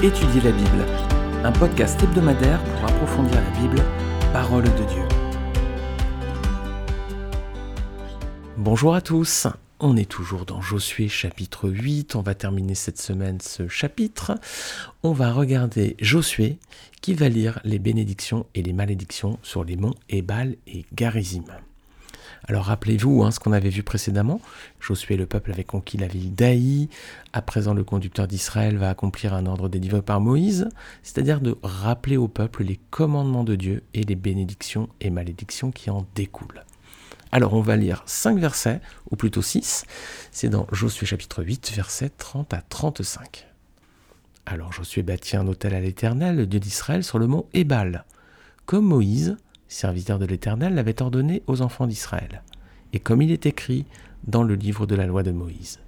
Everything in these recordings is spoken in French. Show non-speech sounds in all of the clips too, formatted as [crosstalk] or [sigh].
Étudier la Bible, un podcast hebdomadaire pour approfondir la Bible, parole de Dieu. Bonjour à tous, on est toujours dans Josué chapitre 8, on va terminer cette semaine ce chapitre. On va regarder Josué qui va lire les bénédictions et les malédictions sur les monts Ebal et Garizim. Alors rappelez-vous hein, ce qu'on avait vu précédemment. Josué le peuple avait conquis la ville d'Aï. À présent, le conducteur d'Israël va accomplir un ordre délivré par Moïse, c'est-à-dire de rappeler au peuple les commandements de Dieu et les bénédictions et malédictions qui en découlent. Alors on va lire 5 versets, ou plutôt 6. C'est dans Josué chapitre 8, versets 30 à 35. Alors Josué bâtit un autel à l'Éternel, le Dieu d'Israël, sur le mont Ébal, comme Moïse, serviteur de l'Éternel, l'avait ordonné aux enfants d'Israël, et comme il est écrit dans le livre de la loi de Moïse.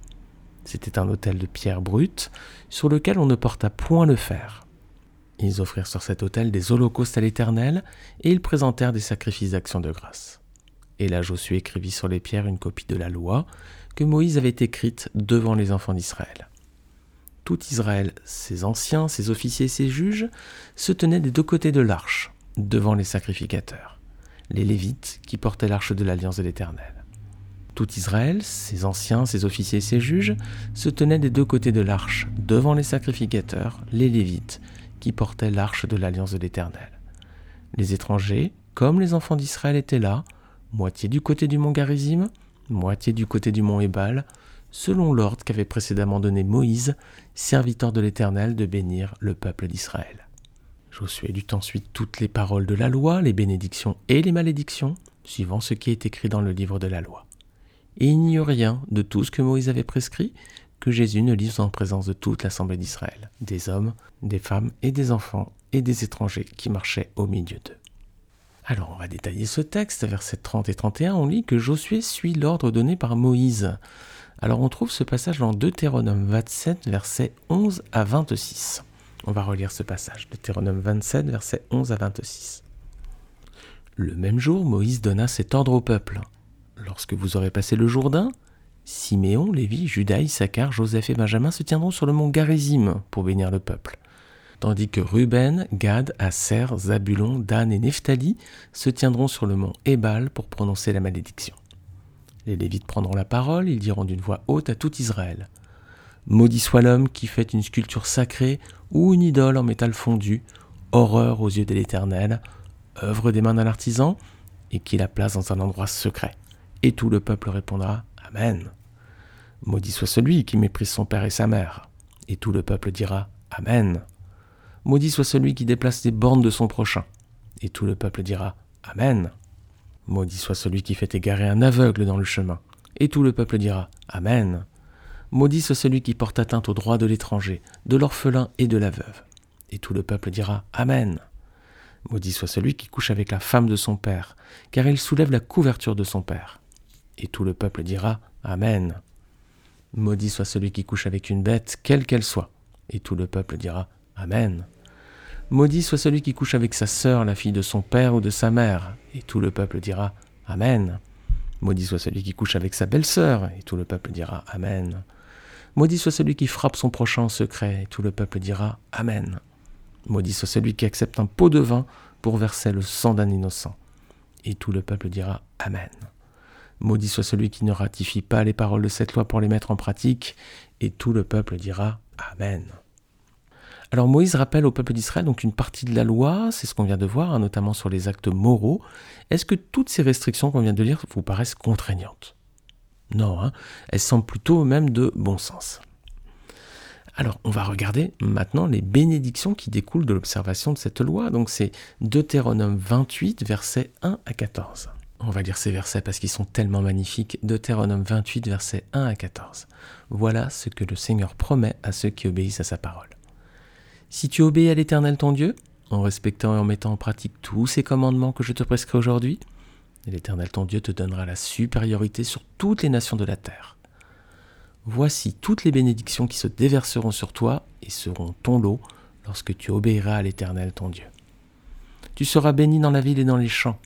C'était un autel de pierre brute, sur lequel on ne porta point le fer. Ils offrirent sur cet autel des holocaustes à l'Éternel, et ils présentèrent des sacrifices d'action de grâce. Et là Josué écrivit sur les pierres une copie de la loi que Moïse avait écrite devant les enfants d'Israël. Tout Israël, ses anciens, ses officiers ses juges, se tenaient des deux côtés de l'arche, devant les sacrificateurs, les Lévites qui portaient l'arche de l'alliance de l'Éternel. Tout Israël, ses anciens, ses officiers ses juges, se tenaient des deux côtés de l'arche, devant les sacrificateurs, les Lévites, qui portaient l'arche de l'alliance de l'Éternel. Les étrangers, comme les enfants d'Israël étaient là, moitié du côté du mont Garizim, moitié du côté du mont Ébal, selon l'ordre qu'avait précédemment donné Moïse, serviteur de l'Éternel, de bénir le peuple d'Israël. Josué lut ensuite toutes les paroles de la loi, les bénédictions et les malédictions, suivant ce qui est écrit dans le livre de la loi. Et il n'y eut rien de tout ce que Moïse avait prescrit que Jésus ne lise en présence de toute l'assemblée d'Israël, des hommes, des femmes et des enfants et des étrangers qui marchaient au milieu d'eux. Alors on va détailler ce texte, versets 30 et 31, on lit que Josué suit l'ordre donné par Moïse. Alors on trouve ce passage dans Deutéronome 27, versets 11 à 26. On va relire ce passage, Deutéronome 27, versets 11 à 26. Le même jour, Moïse donna cet ordre au peuple. Lorsque vous aurez passé le Jourdain, Siméon, Lévi, Judas, Issachar, Joseph et Benjamin se tiendront sur le mont Garizim pour bénir le peuple. Tandis que Ruben, Gad, Asser, Zabulon, Dan et Nephtali se tiendront sur le mont Ébal pour prononcer la malédiction. Les Lévites prendront la parole, ils diront d'une voix haute à tout Israël. Maudit soit l'homme qui fait une sculpture sacrée ou une idole en métal fondu, horreur aux yeux de l'Éternel, œuvre des mains d'un artisan, et qui la place dans un endroit secret. Et tout le peuple répondra Amen. Maudit soit celui qui méprise son père et sa mère. Et tout le peuple dira Amen. Maudit soit celui qui déplace les bornes de son prochain. Et tout le peuple dira Amen. Maudit soit celui qui fait égarer un aveugle dans le chemin. Et tout le peuple dira Amen. Maudit soit celui qui porte atteinte aux droits de l'étranger, de l'orphelin et de la veuve. Et tout le peuple dira Amen. Maudit soit celui qui couche avec la femme de son père, car il soulève la couverture de son père. Et tout le peuple dira Amen. Maudit soit celui qui couche avec une bête, quelle qu'elle soit. Et tout le peuple dira Amen. Maudit soit celui qui couche avec sa sœur, la fille de son père ou de sa mère. Et tout le peuple dira Amen. Maudit soit celui qui couche avec sa belle-sœur. Et tout le peuple dira Amen. Maudit soit celui qui frappe son prochain en secret, et tout le peuple dira Amen. Maudit soit celui qui accepte un pot de vin pour verser le sang d'un innocent, et tout le peuple dira Amen. Maudit soit celui qui ne ratifie pas les paroles de cette loi pour les mettre en pratique, et tout le peuple dira Amen. Alors Moïse rappelle au peuple d'Israël donc une partie de la loi, c'est ce qu'on vient de voir, hein, notamment sur les actes moraux. Est-ce que toutes ces restrictions qu'on vient de lire vous paraissent contraignantes? Non, hein. elles semblent plutôt même de bon sens. Alors, on va regarder maintenant les bénédictions qui découlent de l'observation de cette loi. Donc, c'est Deutéronome 28, versets 1 à 14. On va lire ces versets parce qu'ils sont tellement magnifiques. Deutéronome 28, versets 1 à 14. Voilà ce que le Seigneur promet à ceux qui obéissent à sa parole. Si tu obéis à l'Éternel ton Dieu, en respectant et en mettant en pratique tous ces commandements que je te prescris aujourd'hui, et l'Éternel ton Dieu te donnera la supériorité sur toutes les nations de la terre. Voici toutes les bénédictions qui se déverseront sur toi et seront ton lot lorsque tu obéiras à l'Éternel ton Dieu. Tu seras béni dans la ville et dans les champs.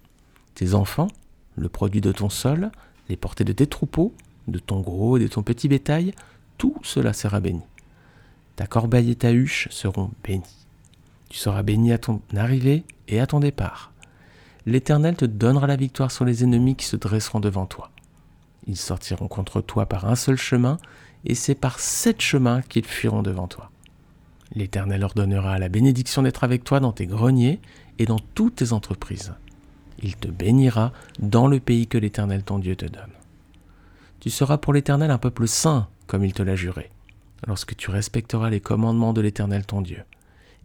Tes enfants, le produit de ton sol, les portées de tes troupeaux, de ton gros et de ton petit bétail, tout cela sera béni. Ta corbeille et ta huche seront bénies. Tu seras béni à ton arrivée et à ton départ. L'Éternel te donnera la victoire sur les ennemis qui se dresseront devant toi. Ils sortiront contre toi par un seul chemin, et c'est par sept chemins qu'ils fuiront devant toi. L'Éternel ordonnera la bénédiction d'être avec toi dans tes greniers et dans toutes tes entreprises. Il te bénira dans le pays que l'Éternel ton Dieu te donne. Tu seras pour l'Éternel un peuple saint, comme il te l'a juré, lorsque tu respecteras les commandements de l'Éternel ton Dieu,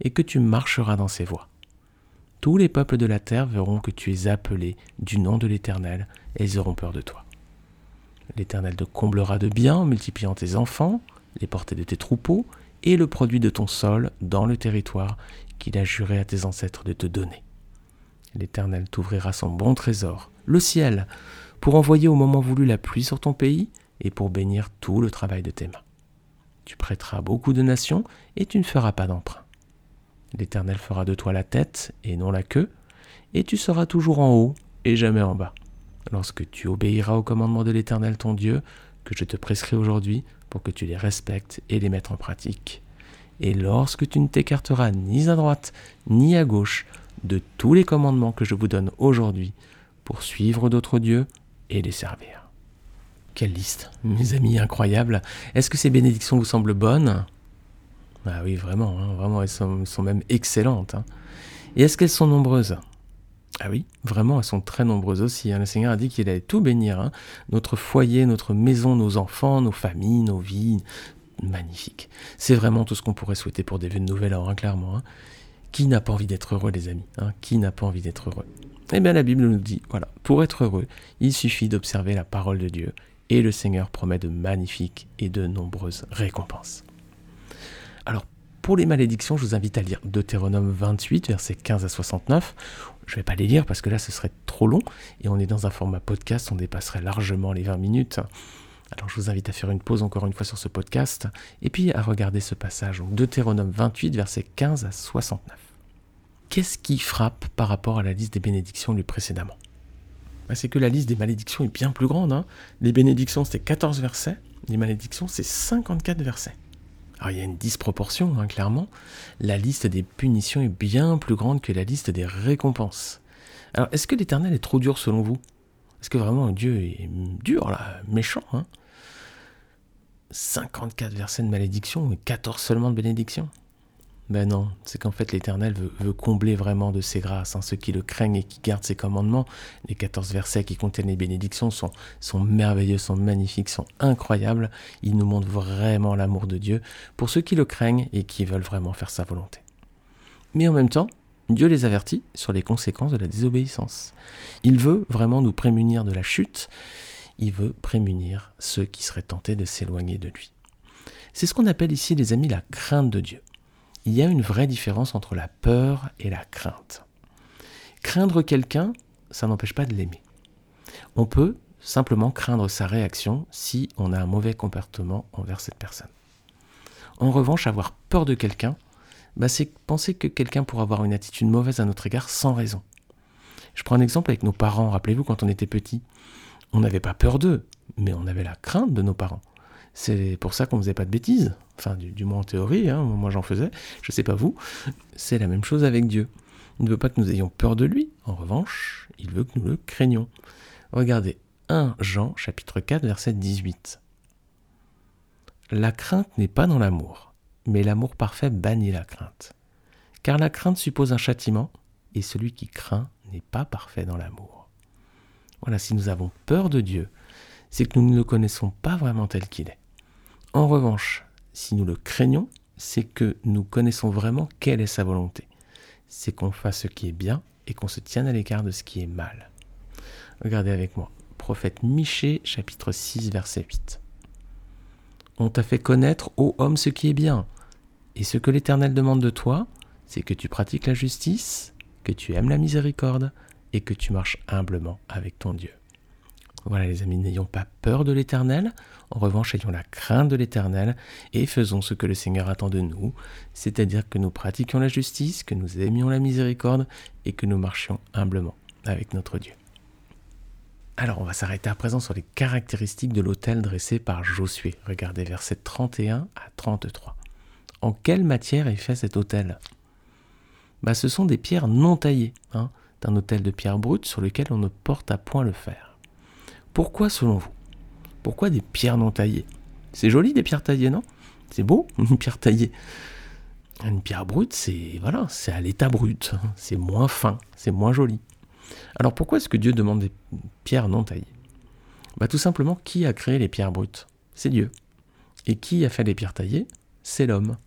et que tu marcheras dans ses voies. Tous les peuples de la terre verront que tu es appelé du nom de l'Éternel, et ils auront peur de toi. L'Éternel te comblera de bien en multipliant tes enfants, les portées de tes troupeaux, et le produit de ton sol dans le territoire qu'il a juré à tes ancêtres de te donner. L'Éternel t'ouvrira son bon trésor, le ciel, pour envoyer au moment voulu la pluie sur ton pays et pour bénir tout le travail de tes mains. Tu prêteras beaucoup de nations et tu ne feras pas d'emprunt. L'Éternel fera de toi la tête et non la queue, et tu seras toujours en haut et jamais en bas. Lorsque tu obéiras au commandement de l'Éternel ton Dieu, que je te prescris aujourd'hui, pour que tu les respectes et les mettes en pratique. Et lorsque tu ne t'écarteras ni à droite ni à gauche de tous les commandements que je vous donne aujourd'hui, pour suivre d'autres dieux et les servir. Quelle liste, mes amis, incroyable. Est-ce que ces bénédictions vous semblent bonnes? Ah oui, vraiment, hein, vraiment, elles sont, même excellentes. Hein. Et est-ce qu'elles sont nombreuses? Ah oui, vraiment, elles sont très nombreuses aussi. Hein. Le Seigneur a dit qu'il allait tout bénir. Notre foyer, notre maison, nos enfants, nos familles, nos vies. Magnifique. C'est vraiment tout ce qu'on pourrait souhaiter pour des vœux de nouvel an, clairement. Qui n'a pas envie d'être heureux, les amis Qui n'a pas envie d'être heureux? Eh bien la Bible nous dit, voilà, pour être heureux, il suffit d'observer la parole de Dieu, et le Seigneur promet de magnifiques et de nombreuses récompenses. Alors, pour les malédictions, je vous invite à lire Deutéronome 28, versets 15 à 69. Je ne vais pas les lire parce que là, ce serait trop long, et on est dans un format podcast, on dépasserait largement les 20 minutes. Alors je vous invite à faire une pause encore une fois sur ce podcast, et puis à regarder ce passage, Deutéronome 28, versets 15 à 69 qu'est-ce qui frappe par rapport à la liste des bénédictions lui précédemment? Bah, C'est que la liste des malédictions est bien plus grande. Hein. Les bénédictions, c'était 14 versets. Les malédictions, c'est 54 versets. Alors il y a une disproportion, hein, clairement. La liste des punitions est bien plus grande que la liste des récompenses. Alors est-ce que l'Éternel est trop dur selon vous? Est-ce que vraiment Dieu est dur, là, méchant 54 hein? versets de malédiction et 14 seulement de bénédiction ben non, c'est qu'en fait l'Éternel veut, combler vraiment de ses grâces. Hein. Ceux qui le craignent et qui gardent ses commandements, les 14 versets qui contiennent les bénédictions sont, merveilleux, sont magnifiques, sont incroyables. Ils nous montrent vraiment l'amour de Dieu pour ceux qui le craignent et qui veulent vraiment faire sa volonté. Mais en même temps, Dieu les avertit sur les conséquences de la désobéissance. Il veut vraiment nous prémunir de la chute. Il veut prémunir ceux qui seraient tentés de s'éloigner de lui. C'est ce qu'on appelle ici, les amis, la crainte de Dieu il y a une vraie différence entre la peur et la crainte. Craindre quelqu'un, ça n'empêche pas de l'aimer. On peut simplement craindre sa réaction si on a un mauvais comportement envers cette personne. En revanche, avoir peur de quelqu'un, bah, c'est penser que quelqu'un pourra avoir une attitude mauvaise à notre égard sans raison. Je prends un exemple avec nos parents. Rappelez-vous, quand on était petit, on n'avait pas peur d'eux, mais on avait la crainte de nos parents. C'est pour ça qu'on ne faisait pas de bêtises. Enfin, du, moins en théorie, hein, moi j'en faisais, je ne sais pas vous. C'est la même chose avec Dieu. Il ne veut pas que nous ayons peur de lui. En revanche, il veut que nous le craignions. Regardez 1 Jean chapitre 4 verset 18. La crainte n'est pas dans l'amour, mais l'amour parfait bannit la crainte. Car la crainte suppose un châtiment, et celui qui craint n'est pas parfait dans l'amour. Voilà, si nous avons peur de Dieu, c'est que nous ne le connaissons pas vraiment tel qu'il est. En revanche, si nous le craignons, c'est que nous connaissons vraiment quelle est sa volonté. C'est qu'on fasse ce qui est bien et qu'on se tienne à l'écart de ce qui est mal. Regardez avec moi. Prophète Michée, chapitre 6, verset 8. On t'a fait connaître, ô homme, ce qui est bien. Et ce que l'Éternel demande de toi, c'est que tu pratiques la justice, que tu aimes la miséricorde et que tu marches humblement avec ton Dieu. Voilà les amis, n'ayons pas peur de l'Éternel, en revanche ayons la crainte de l'Éternel et faisons ce que le Seigneur attend de nous, c'est-à-dire que nous pratiquions la justice, que nous aimions la miséricorde et que nous marchions humblement avec notre Dieu. Alors on va s'arrêter à présent sur les caractéristiques de l'autel dressé par Josué. Regardez versets 31 à 33. En quelle matière est fait cet autel? Bah, Ce sont des pierres non taillées, hein, d'un autel de pierre brute sur lequel on ne porte à point le fer. Pourquoi selon vous? Pourquoi des pierres non taillées? C'est joli des pierres taillées, non? C'est beau, [laughs] une pierre taillée. Une pierre brute, c'est voilà, c'est à l'état brut, c'est moins fin, c'est moins joli. Alors pourquoi est-ce que Dieu demande des pierres non taillées? Bah, Tout simplement, qui a créé les pierres brutes? C'est Dieu. Et qui a fait les pierres taillées? C'est l'homme.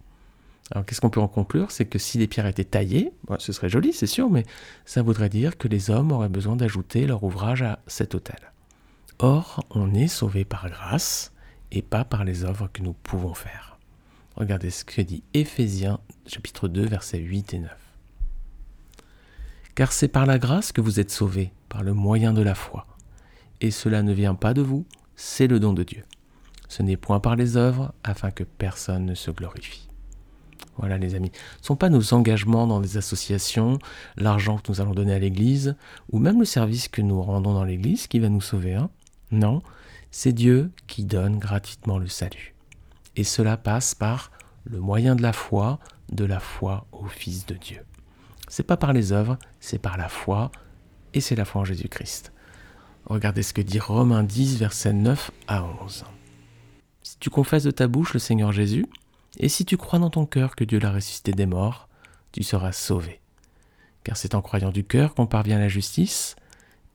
Alors qu'est-ce qu'on peut en conclure? C'est que si les pierres étaient taillées, bah, ce serait joli, c'est sûr, mais ça voudrait dire que les hommes auraient besoin d'ajouter leur ouvrage à cet autel. Or, on est sauvé par grâce et pas par les œuvres que nous pouvons faire. Regardez ce que dit Éphésiens chapitre 2 versets 8 et 9. Car c'est par la grâce que vous êtes sauvés, par le moyen de la foi. Et cela ne vient pas de vous, c'est le don de Dieu. Ce n'est point par les œuvres, afin que personne ne se glorifie. Voilà les amis, ce ne sont pas nos engagements dans les associations, l'argent que nous allons donner à l'Église, ou même le service que nous rendons dans l'Église qui va nous sauver. Hein non, c'est Dieu qui donne gratuitement le salut. Et cela passe par le moyen de la foi, de la foi au Fils de Dieu. C'est pas par les œuvres, c'est par la foi, et c'est la foi en Jésus-Christ. Regardez ce que dit Romains 10, versets 9 à 11. Si tu confesses de ta bouche le Seigneur Jésus, et si tu crois dans ton cœur que Dieu l'a ressuscité des morts, tu seras sauvé. Car c'est en croyant du cœur qu'on parvient à la justice,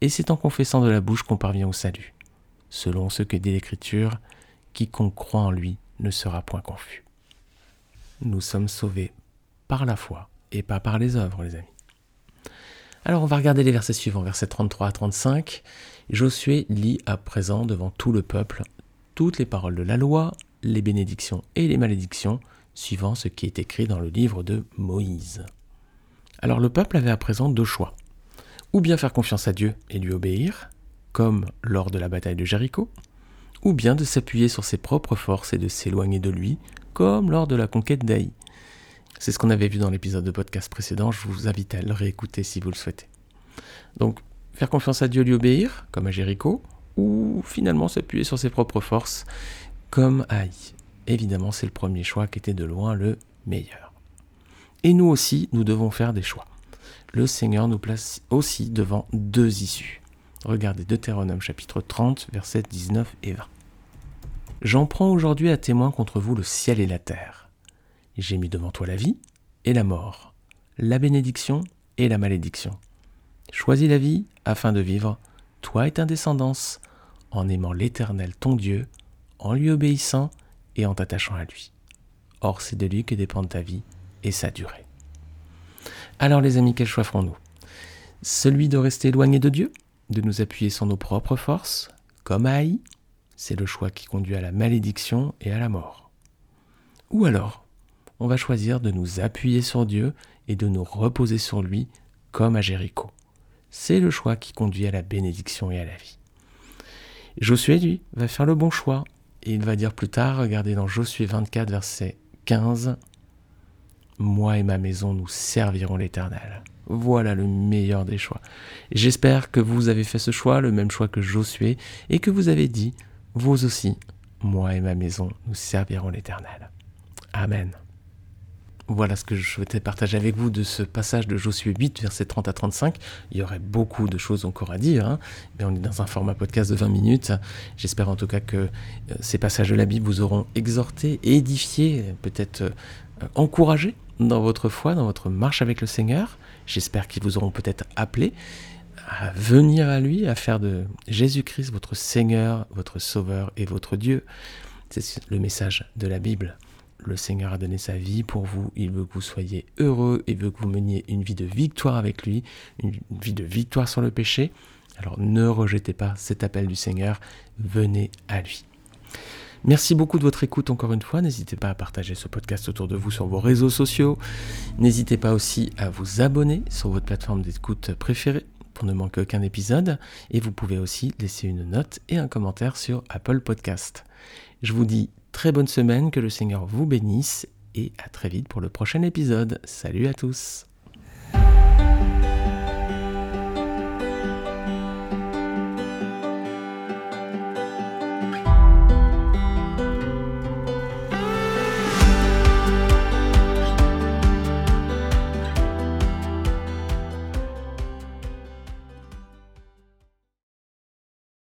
et c'est en confessant de la bouche qu'on parvient au salut. Selon ce que dit l'Écriture, quiconque croit en lui ne sera point confus. Nous sommes sauvés par la foi et pas par les œuvres, les amis. Alors on va regarder les versets suivants, versets 33 à 35. Josué lit à présent devant tout le peuple toutes les paroles de la loi, les bénédictions et les malédictions, suivant ce qui est écrit dans le livre de Moïse. Alors le peuple avait à présent deux choix. Ou bien faire confiance à Dieu et lui obéir, comme lors de la bataille de Jéricho, ou bien de s'appuyer sur ses propres forces et de s'éloigner de lui, comme lors de la conquête d'Aï. C'est ce qu'on avait vu dans l'épisode de podcast précédent, je vous invite à le réécouter si vous le souhaitez. Donc, faire confiance à Dieu, lui obéir, comme à Jéricho, ou finalement s'appuyer sur ses propres forces, comme à Haï. Évidemment, c'est le premier choix qui était de loin le meilleur. Et nous aussi, nous devons faire des choix. Le Seigneur nous place aussi devant deux issues. Regardez Deutéronome chapitre 30, versets 19 et 20. J'en prends aujourd'hui à témoin contre vous le ciel et la terre j'ai mis devant toi la vie et la mort, la bénédiction et la malédiction. Choisis la vie afin de vivre, toi et ta descendance, en aimant l'Éternel ton Dieu, en lui obéissant et en t'attachant à lui. Or c'est de lui que dépend ta vie et sa durée. Alors les amis, quel choix ferons-nous? Celui de rester éloigné de Dieu, de nous appuyer sur nos propres forces, comme Haï, c'est le choix qui conduit à la malédiction et à la mort. Ou alors, on va choisir de nous appuyer sur Dieu et de nous reposer sur lui comme à Jéricho. C'est le choix qui conduit à la bénédiction et à la vie. Josué, lui, va faire le bon choix. Et il va dire plus tard, regardez dans Josué 24, verset 15, Moi et ma maison, nous servirons l'Éternel. Voilà le meilleur des choix. J'espère que vous avez fait ce choix, le même choix que Josué, et que vous avez dit, vous aussi, moi et ma maison, nous servirons l'Éternel. Amen. Voilà ce que je souhaitais partager avec vous de ce passage de Josué 8, versets 30 à 35. Il y aurait beaucoup de choses encore à dire, hein, mais on est dans un format podcast de 20 minutes. J'espère en tout cas que euh, ces passages de la Bible vous auront exhorté, édifié, peut-être euh, encouragé dans votre foi, dans votre marche avec le Seigneur. J'espère qu'ils vous auront peut-être appelé à venir à lui, à faire de Jésus-Christ votre Seigneur, votre Sauveur et votre Dieu. C'est le message de la Bible. Le Seigneur a donné sa vie pour vous, il veut que vous soyez heureux, il veut que vous meniez une vie de victoire avec lui, une vie de victoire sur le péché. Alors ne rejetez pas cet appel du Seigneur, venez à lui. Merci beaucoup de votre écoute encore une fois. N'hésitez pas à partager ce podcast autour de vous sur vos réseaux sociaux. N'hésitez pas aussi à vous abonner sur votre plateforme d'écoute préférée pour ne manquer aucun épisode. Et vous pouvez aussi laisser une note et un commentaire sur Apple Podcast. Je vous dis très bonne semaine, que le Seigneur vous bénisse et à très vite pour le prochain épisode. Salut à tous